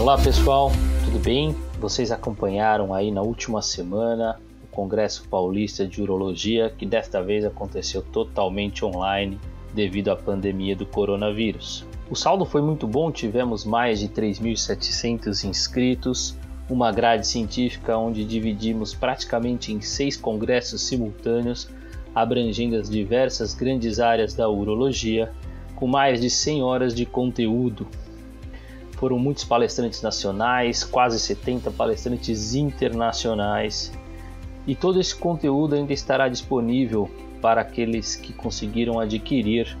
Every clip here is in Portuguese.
Olá pessoal, tudo bem? Vocês acompanharam aí na última semana o Congresso Paulista de Urologia, que desta vez aconteceu totalmente online devido à pandemia do coronavírus. O saldo foi muito bom, tivemos mais de 3.700 inscritos, uma grade científica onde dividimos praticamente em seis congressos simultâneos, abrangendo as diversas grandes áreas da urologia, com mais de 100 horas de conteúdo foram muitos palestrantes nacionais, quase 70 palestrantes internacionais. E todo esse conteúdo ainda estará disponível para aqueles que conseguiram adquirir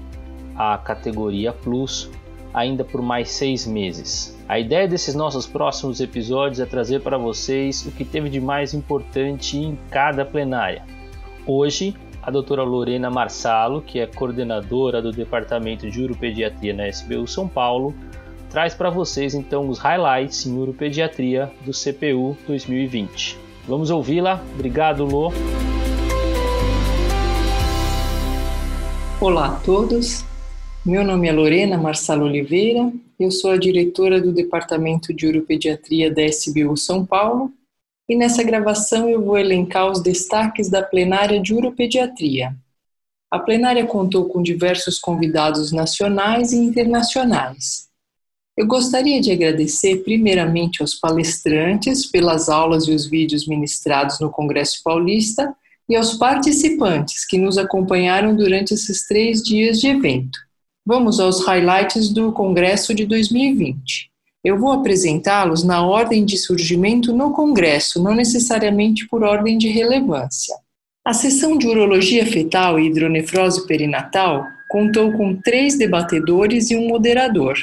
a categoria Plus ainda por mais seis meses. A ideia desses nossos próximos episódios é trazer para vocês o que teve de mais importante em cada plenária. Hoje, a doutora Lorena Marsalo, que é coordenadora do Departamento de Uropediatria na SBU São Paulo, traz para vocês então os highlights em uropediatria do CPU 2020. Vamos ouvi-la? Obrigado, Lô. Olá a todos. Meu nome é Lorena Marçalo Oliveira. Eu sou a diretora do Departamento de Uropediatria da SBU São Paulo. E nessa gravação eu vou elencar os destaques da plenária de uropediatria. A plenária contou com diversos convidados nacionais e internacionais. Eu gostaria de agradecer primeiramente aos palestrantes pelas aulas e os vídeos ministrados no Congresso Paulista e aos participantes que nos acompanharam durante esses três dias de evento. Vamos aos highlights do Congresso de 2020. Eu vou apresentá-los na ordem de surgimento no Congresso, não necessariamente por ordem de relevância. A sessão de urologia fetal e hidronefrose perinatal contou com três debatedores e um moderador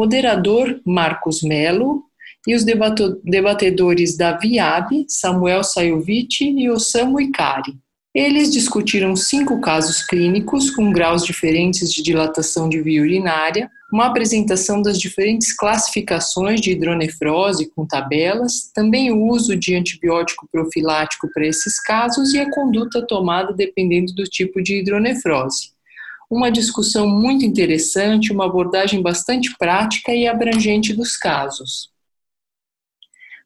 moderador Marcos Melo e os debatedores Davi Abe, Samuel Saiovic e Osamu Ikari. Eles discutiram cinco casos clínicos com graus diferentes de dilatação de via urinária, uma apresentação das diferentes classificações de hidronefrose com tabelas, também o uso de antibiótico profilático para esses casos e a conduta tomada dependendo do tipo de hidronefrose uma discussão muito interessante, uma abordagem bastante prática e abrangente dos casos.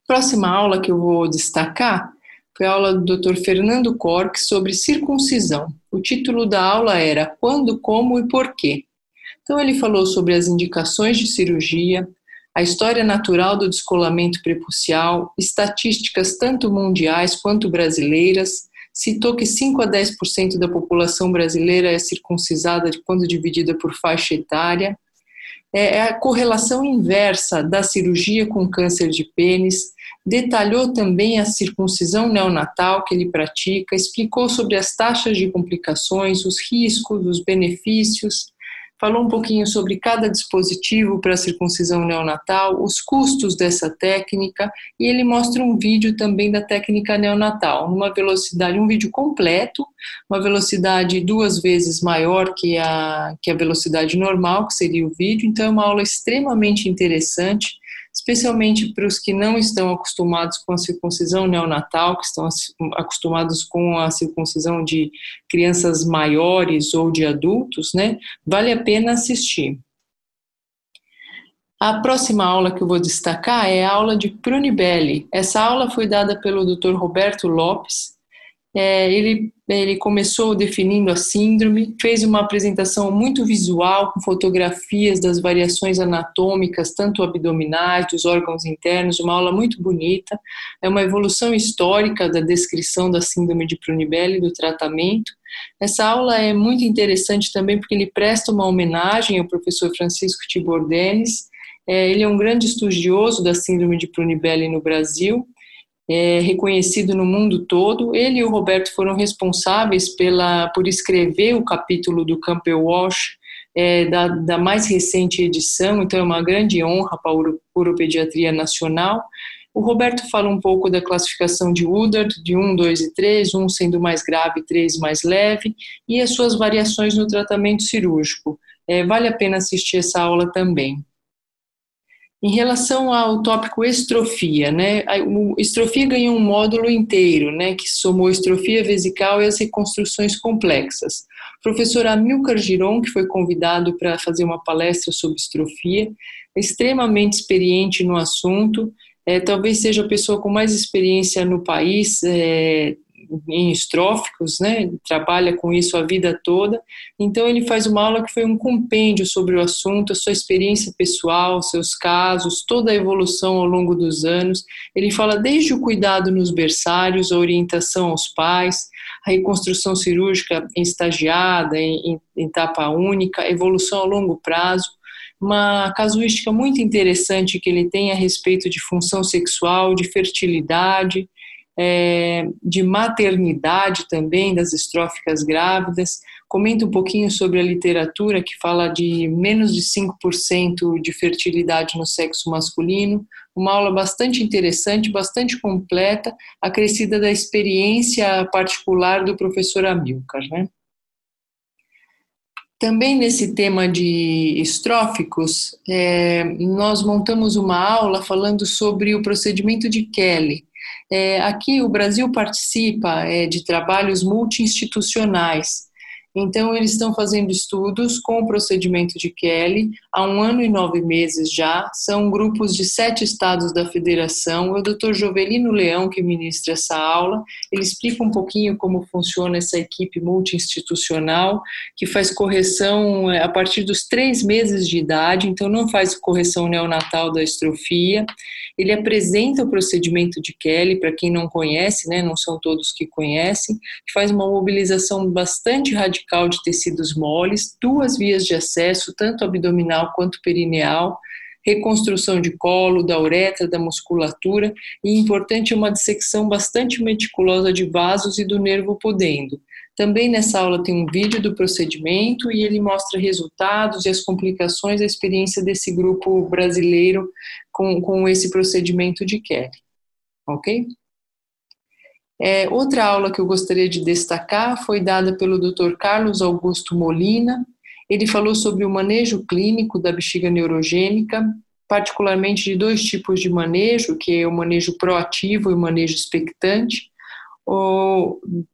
Próxima aula que eu vou destacar foi a aula do Dr. Fernando Cork sobre circuncisão. O título da aula era Quando, Como e Porquê. Então, ele falou sobre as indicações de cirurgia, a história natural do descolamento prepucial, estatísticas tanto mundiais quanto brasileiras, citou que 5 a 10% da população brasileira é circuncisada quando dividida por faixa etária. É, é a correlação inversa da cirurgia com câncer de pênis. Detalhou também a circuncisão neonatal que ele pratica, explicou sobre as taxas de complicações, os riscos, os benefícios falou um pouquinho sobre cada dispositivo para circuncisão neonatal, os custos dessa técnica, e ele mostra um vídeo também da técnica neonatal, numa velocidade, um vídeo completo, uma velocidade duas vezes maior que a, que a velocidade normal, que seria o vídeo, então é uma aula extremamente interessante especialmente para os que não estão acostumados com a circuncisão neonatal, que estão acostumados com a circuncisão de crianças maiores ou de adultos, né? Vale a pena assistir. A próxima aula que eu vou destacar é a aula de Prunibelli. Essa aula foi dada pelo Dr. Roberto Lopes, é, ele, ele começou definindo a síndrome, fez uma apresentação muito visual, com fotografias das variações anatômicas, tanto abdominais, dos órgãos internos, uma aula muito bonita. É uma evolução histórica da descrição da síndrome de Prunibelli do tratamento. Essa aula é muito interessante também porque ele presta uma homenagem ao professor Francisco Tibor Denis. É, ele é um grande estudioso da síndrome de Prunibelli no Brasil é, reconhecido no mundo todo. Ele e o Roberto foram responsáveis pela, por escrever o capítulo do Campbell Walsh é, da, da, mais recente edição, então é uma grande honra para a Uropediatria Nacional. O Roberto fala um pouco da classificação de Woodard, de 1, 2 e 3, 1 sendo mais grave, 3 mais leve, e as suas variações no tratamento cirúrgico. É, vale a pena assistir essa aula também. Em relação ao tópico estrofia, né, a estrofia ganhou um módulo inteiro, né, que somou estrofia vesical e as reconstruções complexas. O professor Amilcar Giron, que foi convidado para fazer uma palestra sobre estrofia, é extremamente experiente no assunto, é, talvez seja a pessoa com mais experiência no país, é, em estróficos, né? Trabalha com isso a vida toda. Então ele faz uma aula que foi um compêndio sobre o assunto, a sua experiência pessoal, seus casos, toda a evolução ao longo dos anos. Ele fala desde o cuidado nos berçários, a orientação aos pais, a reconstrução cirúrgica em estagiada, em, em etapa única, evolução a longo prazo uma casuística muito interessante que ele tem a respeito de função sexual, de fertilidade, é, de maternidade também das estróficas grávidas. Comenta um pouquinho sobre a literatura que fala de menos de 5% de fertilidade no sexo masculino. Uma aula bastante interessante, bastante completa, acrescida da experiência particular do professor Amilcar. Né? Também nesse tema de estróficos, é, nós montamos uma aula falando sobre o procedimento de Kelly, é, aqui o Brasil participa é, de trabalhos multi-institucionais. Então, eles estão fazendo estudos com o procedimento de Kelly há um ano e nove meses já. São grupos de sete estados da federação. É o Dr. Jovelino Leão que ministra essa aula. Ele explica um pouquinho como funciona essa equipe multi-institucional, que faz correção é, a partir dos três meses de idade, então não faz correção neonatal da estrofia. Ele apresenta o procedimento de Kelly, para quem não conhece, né, não são todos que conhecem, que faz uma mobilização bastante radical de tecidos moles, duas vias de acesso, tanto abdominal quanto perineal, reconstrução de colo, da uretra, da musculatura e, importante, uma dissecção bastante meticulosa de vasos e do nervo podendo. Também nessa aula tem um vídeo do procedimento e ele mostra resultados e as complicações da experiência desse grupo brasileiro com, com esse procedimento de Kelly. Ok? É, outra aula que eu gostaria de destacar foi dada pelo Dr. Carlos Augusto Molina. Ele falou sobre o manejo clínico da bexiga neurogênica, particularmente de dois tipos de manejo, que é o manejo proativo e o manejo expectante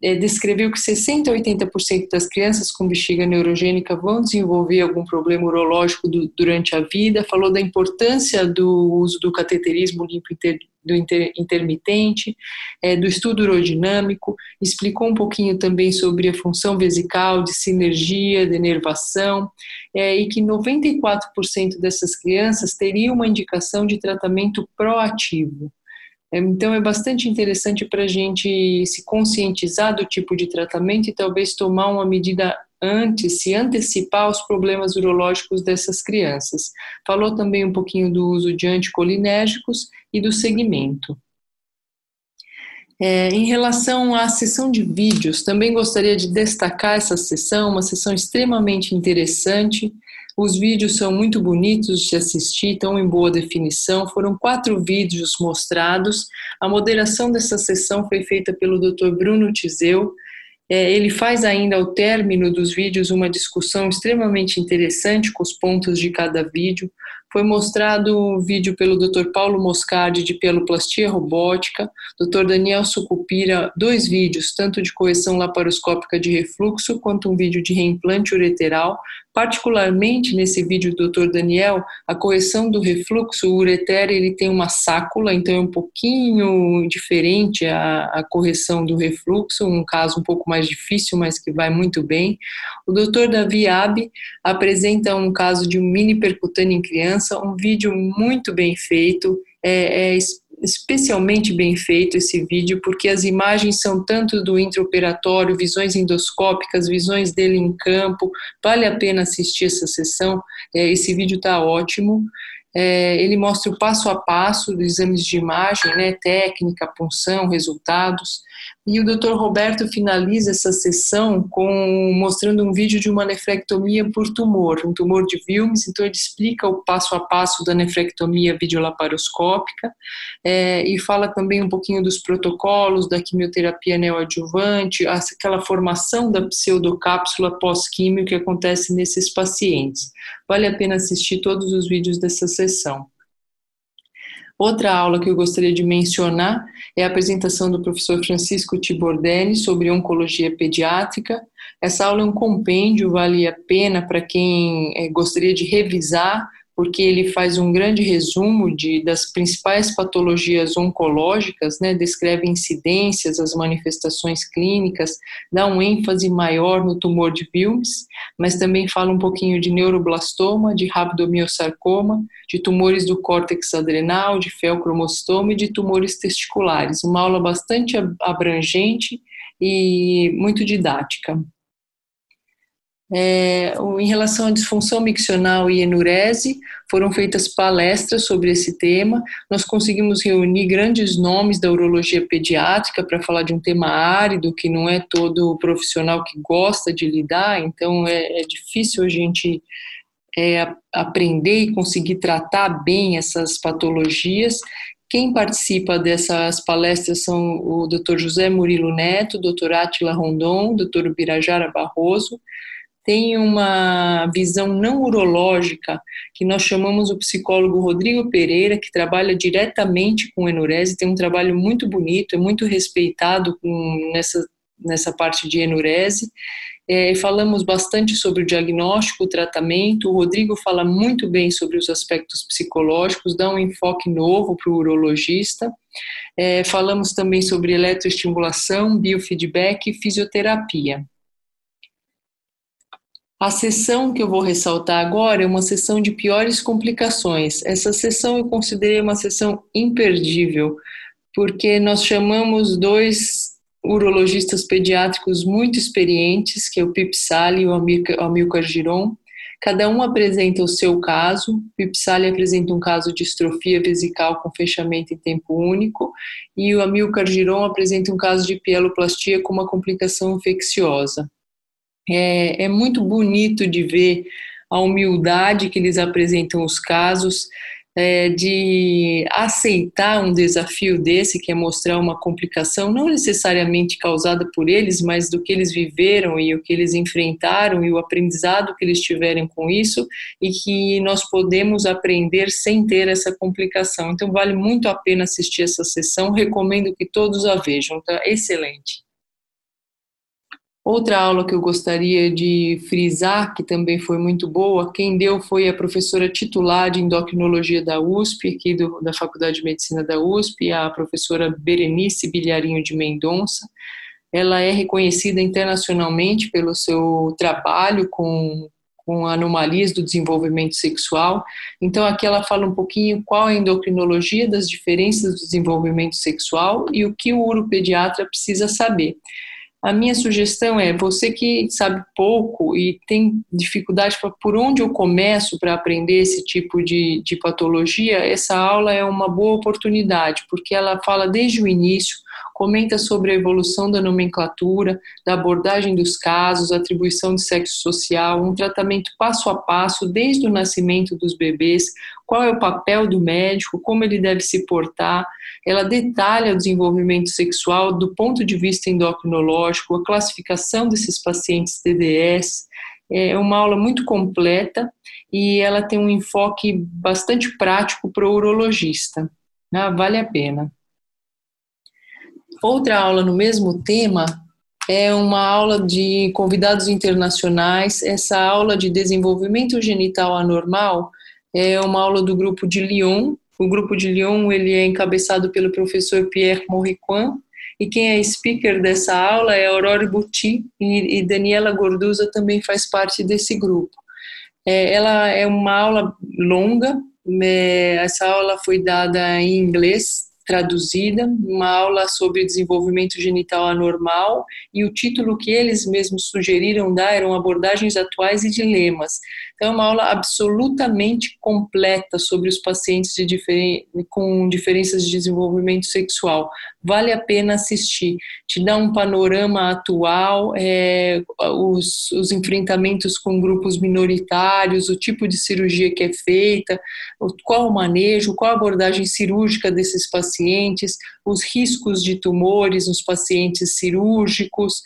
é, descreveu que 60% a 80% das crianças com bexiga neurogênica vão desenvolver algum problema urológico do, durante a vida, falou da importância do uso do cateterismo limpo do inter, intermitente, é, do estudo urodinâmico, explicou um pouquinho também sobre a função vesical, de sinergia, de enervação, é, e que 94% dessas crianças teriam uma indicação de tratamento proativo. Então, é bastante interessante para a gente se conscientizar do tipo de tratamento e talvez tomar uma medida antes, se antecipar aos problemas urológicos dessas crianças. Falou também um pouquinho do uso de anticolinérgicos e do segmento. É, em relação à sessão de vídeos, também gostaria de destacar essa sessão, uma sessão extremamente interessante. Os vídeos são muito bonitos de assistir, estão em boa definição. Foram quatro vídeos mostrados. A moderação dessa sessão foi feita pelo Dr. Bruno Tizeu. É, ele faz ainda ao término dos vídeos uma discussão extremamente interessante com os pontos de cada vídeo. Foi mostrado um vídeo pelo Dr. Paulo Moscardi de peloplastia robótica, Dr. Daniel Sucupira, dois vídeos, tanto de correção laparoscópica de refluxo quanto um vídeo de reimplante ureteral. Particularmente nesse vídeo do Dr. Daniel, a correção do refluxo o ureter ele tem uma sácula, então é um pouquinho diferente a, a correção do refluxo, um caso um pouco mais difícil, mas que vai muito bem. O Dr. Davi Abi apresenta um caso de um mini percutâneo em criança um vídeo muito bem feito, é, é especialmente bem feito esse vídeo, porque as imagens são tanto do intraoperatório, visões endoscópicas, visões dele em campo, vale a pena assistir essa sessão, é, esse vídeo está ótimo. É, ele mostra o passo a passo dos exames de imagem, né, técnica, punção, resultados. E o Dr. Roberto finaliza essa sessão com mostrando um vídeo de uma nefrectomia por tumor, um tumor de Wilms. Então ele explica o passo a passo da nefrectomia videolaparoscópica é, e fala também um pouquinho dos protocolos da quimioterapia neoadjuvante, aquela formação da pseudocápsula pós-químio que acontece nesses pacientes. Vale a pena assistir todos os vídeos dessa sessão. Outra aula que eu gostaria de mencionar é a apresentação do professor Francisco Tibordelli sobre oncologia pediátrica. Essa aula é um compêndio, vale a pena para quem eh, gostaria de revisar porque ele faz um grande resumo de, das principais patologias oncológicas, né, descreve incidências, as manifestações clínicas, dá um ênfase maior no tumor de Wilms, mas também fala um pouquinho de neuroblastoma, de rabdomiosarcoma, de tumores do córtex adrenal, de felcromostoma e de tumores testiculares. Uma aula bastante abrangente e muito didática. É, em relação à disfunção miccional e enurese, foram feitas palestras sobre esse tema. Nós conseguimos reunir grandes nomes da urologia pediátrica para falar de um tema árido, que não é todo profissional que gosta de lidar, então é, é difícil a gente é, aprender e conseguir tratar bem essas patologias. Quem participa dessas palestras são o Dr. José Murilo Neto, Dr. Atila Rondon, Dr. Birajara Barroso, tem uma visão não urológica, que nós chamamos o psicólogo Rodrigo Pereira, que trabalha diretamente com enurese, tem um trabalho muito bonito, é muito respeitado com, nessa, nessa parte de enurese. É, falamos bastante sobre o diagnóstico, o tratamento. O Rodrigo fala muito bem sobre os aspectos psicológicos, dá um enfoque novo para o urologista. É, falamos também sobre eletroestimulação, biofeedback e fisioterapia. A sessão que eu vou ressaltar agora é uma sessão de piores complicações. Essa sessão eu considerei uma sessão imperdível, porque nós chamamos dois urologistas pediátricos muito experientes, que é o Pip Sali e o Amilcar Giron. Cada um apresenta o seu caso. Pip Sali apresenta um caso de estrofia vesical com fechamento em tempo único e o Amilcar Giron apresenta um caso de pieloplastia com uma complicação infecciosa. É, é muito bonito de ver a humildade que eles apresentam os casos, é, de aceitar um desafio desse, que é mostrar uma complicação não necessariamente causada por eles, mas do que eles viveram e o que eles enfrentaram e o aprendizado que eles tiveram com isso e que nós podemos aprender sem ter essa complicação. Então, vale muito a pena assistir essa sessão, recomendo que todos a vejam, tá excelente. Outra aula que eu gostaria de frisar, que também foi muito boa, quem deu foi a professora titular de endocrinologia da USP, aqui do, da Faculdade de Medicina da USP, a professora Berenice Bilharinho de Mendonça. Ela é reconhecida internacionalmente pelo seu trabalho com, com anomalias do desenvolvimento sexual. Então, aqui ela fala um pouquinho qual é a endocrinologia das diferenças do desenvolvimento sexual e o que o uropediatra precisa saber. A minha sugestão é você que sabe pouco e tem dificuldade para por onde eu começo para aprender esse tipo de, de patologia, essa aula é uma boa oportunidade, porque ela fala desde o início comenta sobre a evolução da nomenclatura, da abordagem dos casos, atribuição de sexo social, um tratamento passo a passo desde o nascimento dos bebês, qual é o papel do médico, como ele deve se portar. Ela detalha o desenvolvimento sexual do ponto de vista endocrinológico, a classificação desses pacientes TDS. É uma aula muito completa e ela tem um enfoque bastante prático para o urologista. Né? Vale a pena. Outra aula no mesmo tema é uma aula de convidados internacionais. Essa aula de desenvolvimento genital anormal é uma aula do grupo de Lyon. O grupo de Lyon ele é encabeçado pelo professor Pierre Morriquan e quem é speaker dessa aula é Aurore Buti e, e Daniela Gorduza também faz parte desse grupo. É, ela é uma aula longa, é, essa aula foi dada em inglês, traduzida, uma aula sobre desenvolvimento genital anormal, e o título que eles mesmos sugeriram dar eram abordagens atuais e dilemas. Então, é uma aula absolutamente completa sobre os pacientes diferen com diferenças de desenvolvimento sexual. Vale a pena assistir. Te dá um panorama atual, é, os, os enfrentamentos com grupos minoritários, o tipo de cirurgia que é feita, qual o manejo, qual a abordagem cirúrgica desses pacientes, os riscos de tumores nos pacientes cirúrgicos.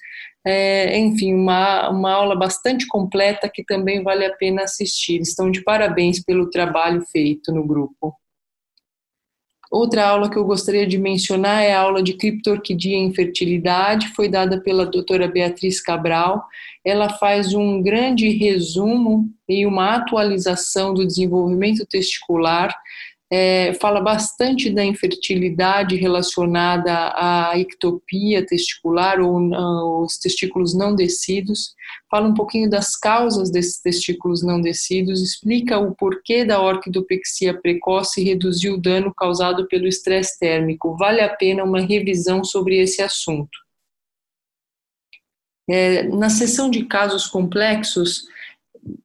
É, enfim, uma, uma aula bastante completa que também vale a pena assistir. Estão de parabéns pelo trabalho feito no grupo. Outra aula que eu gostaria de mencionar é a aula de criptorquidia em fertilidade, foi dada pela doutora Beatriz Cabral. Ela faz um grande resumo e uma atualização do desenvolvimento testicular é, fala bastante da infertilidade relacionada à ectopia testicular ou uh, os testículos não descidos, fala um pouquinho das causas desses testículos não descidos, explica o porquê da orquidopexia precoce e reduzir o dano causado pelo estresse térmico. Vale a pena uma revisão sobre esse assunto. É, na sessão de casos complexos,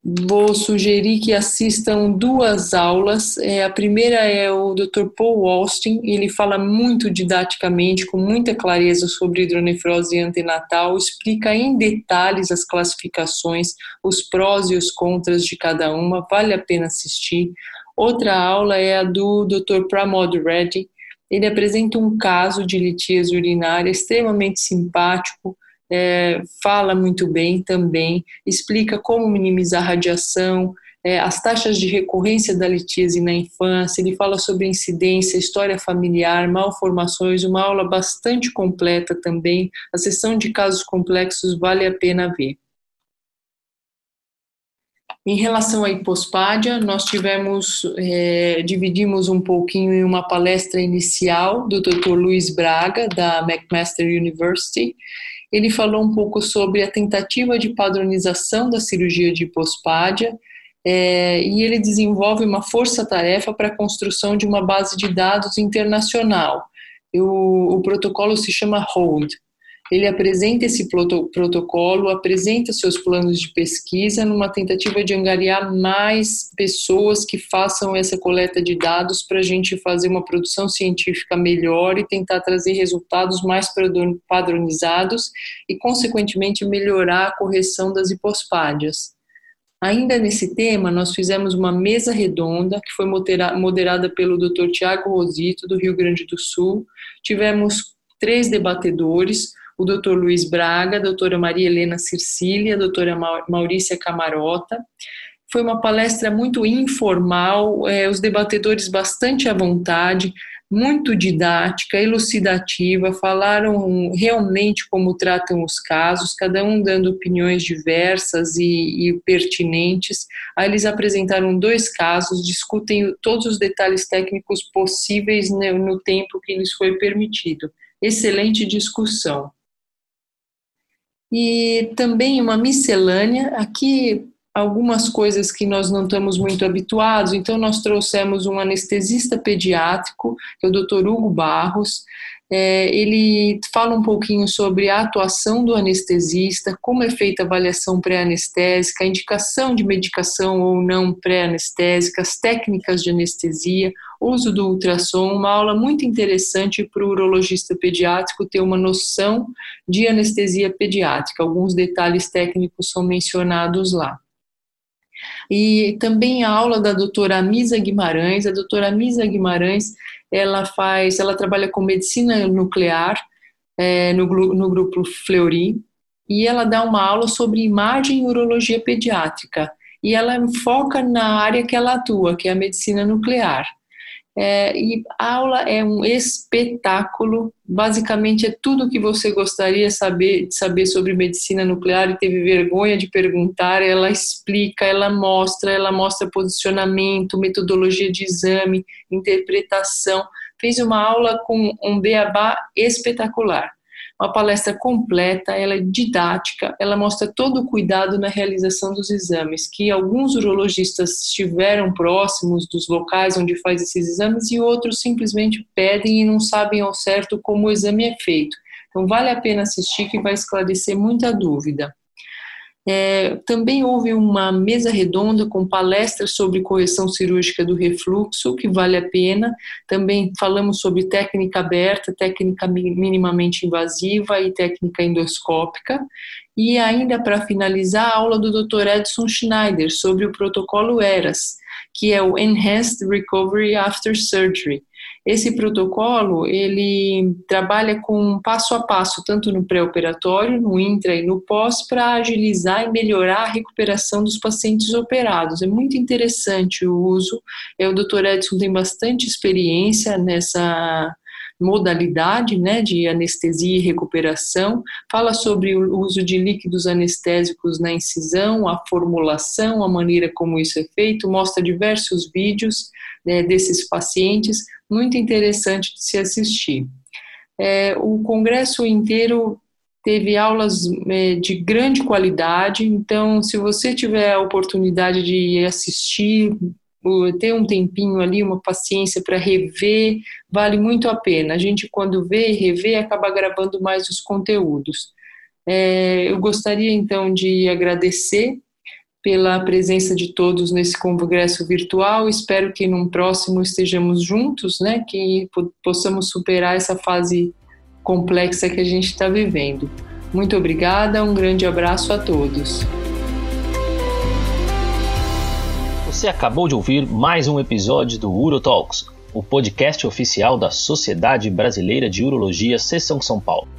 vou sugerir que assistam duas aulas. É, a primeira é o Dr. Paul Austin, ele fala muito didaticamente, com muita clareza sobre hidronefrose antenatal, explica em detalhes as classificações, os prós e os contras de cada uma, vale a pena assistir. Outra aula é a do Dr. Pramod Reddy, ele apresenta um caso de litíase urinária extremamente simpático, é, fala muito bem também, explica como minimizar a radiação, é, as taxas de recorrência da litíase na infância, ele fala sobre incidência, história familiar, malformações, uma aula bastante completa também. A sessão de casos complexos vale a pena ver. Em relação à hipospádia, nós tivemos, é, dividimos um pouquinho em uma palestra inicial do Dr. Luiz Braga, da McMaster University, ele falou um pouco sobre a tentativa de padronização da cirurgia de hipospádia é, e ele desenvolve uma força-tarefa para a construção de uma base de dados internacional. O, o protocolo se chama HOLD, ele apresenta esse protocolo, apresenta seus planos de pesquisa numa tentativa de angariar mais pessoas que façam essa coleta de dados para a gente fazer uma produção científica melhor e tentar trazer resultados mais padronizados e, consequentemente, melhorar a correção das hipospádias. Ainda nesse tema, nós fizemos uma mesa redonda que foi moderada pelo Dr. Tiago Rosito, do Rio Grande do Sul. Tivemos três debatedores, o doutor Luiz Braga, a doutora Maria Helena Circília, a doutora Maurícia Camarota. Foi uma palestra muito informal, é, os debatedores bastante à vontade, muito didática, elucidativa, falaram realmente como tratam os casos, cada um dando opiniões diversas e, e, pertinentes. Aí eles apresentaram dois casos, discutem todos os detalhes técnicos possíveis no, no tempo que lhes foi permitido. Excelente discussão e também uma miscelânea. Aqui, algumas coisas que nós não estamos muito habituados, então, nós trouxemos um anestesista pediátrico, que é o Dr. Hugo Barros. É, ele fala um pouquinho sobre a atuação do anestesista, como é feita a avaliação pré-anestésica, a indicação de medicação ou não pré-anestésica, as técnicas de anestesia, uso do ultrassom, uma aula muito interessante para o urologista pediátrico ter uma noção de anestesia pediátrica. Alguns detalhes técnicos são mencionados lá. E também a aula da doutora Misa Guimarães. A doutora Misa Guimarães, ela faz, ela trabalha com medicina nuclear é, no, no grupo Fleury, e ela dá uma aula sobre imagem e urologia pediátrica. E ela foca na área que ela atua, que é a medicina nuclear. É, e a aula é um espetáculo, basicamente é tudo o que você gostaria saber, de saber sobre medicina nuclear e teve vergonha de perguntar, ela explica, ela mostra, ela mostra posicionamento, metodologia de exame, interpretação, fez uma aula com um beabá espetacular uma palestra completa, ela é didática, ela mostra todo o cuidado na realização dos exames, que alguns urologistas estiveram próximos dos locais onde faz esses exames e outros simplesmente pedem e não sabem ao certo como o exame é feito. Então vale a pena assistir que vai esclarecer muita dúvida. É, também houve uma mesa redonda com palestras sobre correção cirúrgica do refluxo, que vale a pena. Também falamos sobre técnica aberta, técnica minimamente invasiva e técnica endoscópica. E ainda para finalizar, a aula do Dr. Edson Schneider sobre o protocolo ERAS, que é o Enhanced Recovery After Surgery. Esse protocolo, ele trabalha com passo a passo, tanto no pré-operatório, no intra e no pós, para agilizar e melhorar a recuperação dos pacientes operados. É muito interessante o uso. É, o Dr. Edson tem bastante experiência nessa modalidade né, de anestesia e recuperação, fala sobre o uso de líquidos anestésicos na incisão, a formulação, a maneira como isso é feito, mostra diversos vídeos né, desses pacientes, muito interessante de se assistir. É, o congresso inteiro teve aulas é, de grande qualidade, então, se você tiver a oportunidade de assistir, ter um tempinho ali, uma paciência para rever, vale muito a pena. A gente, quando vê e revê, acaba gravando mais os conteúdos. É, eu gostaria, então, de agradecer pela presença de todos nesse congresso virtual. Espero que num próximo estejamos juntos, né, que possamos superar essa fase complexa que a gente está vivendo. Muito obrigada, um grande abraço a todos. Você acabou de ouvir mais um episódio do UroTalks, o podcast oficial da Sociedade Brasileira de Urologia Seção São Paulo.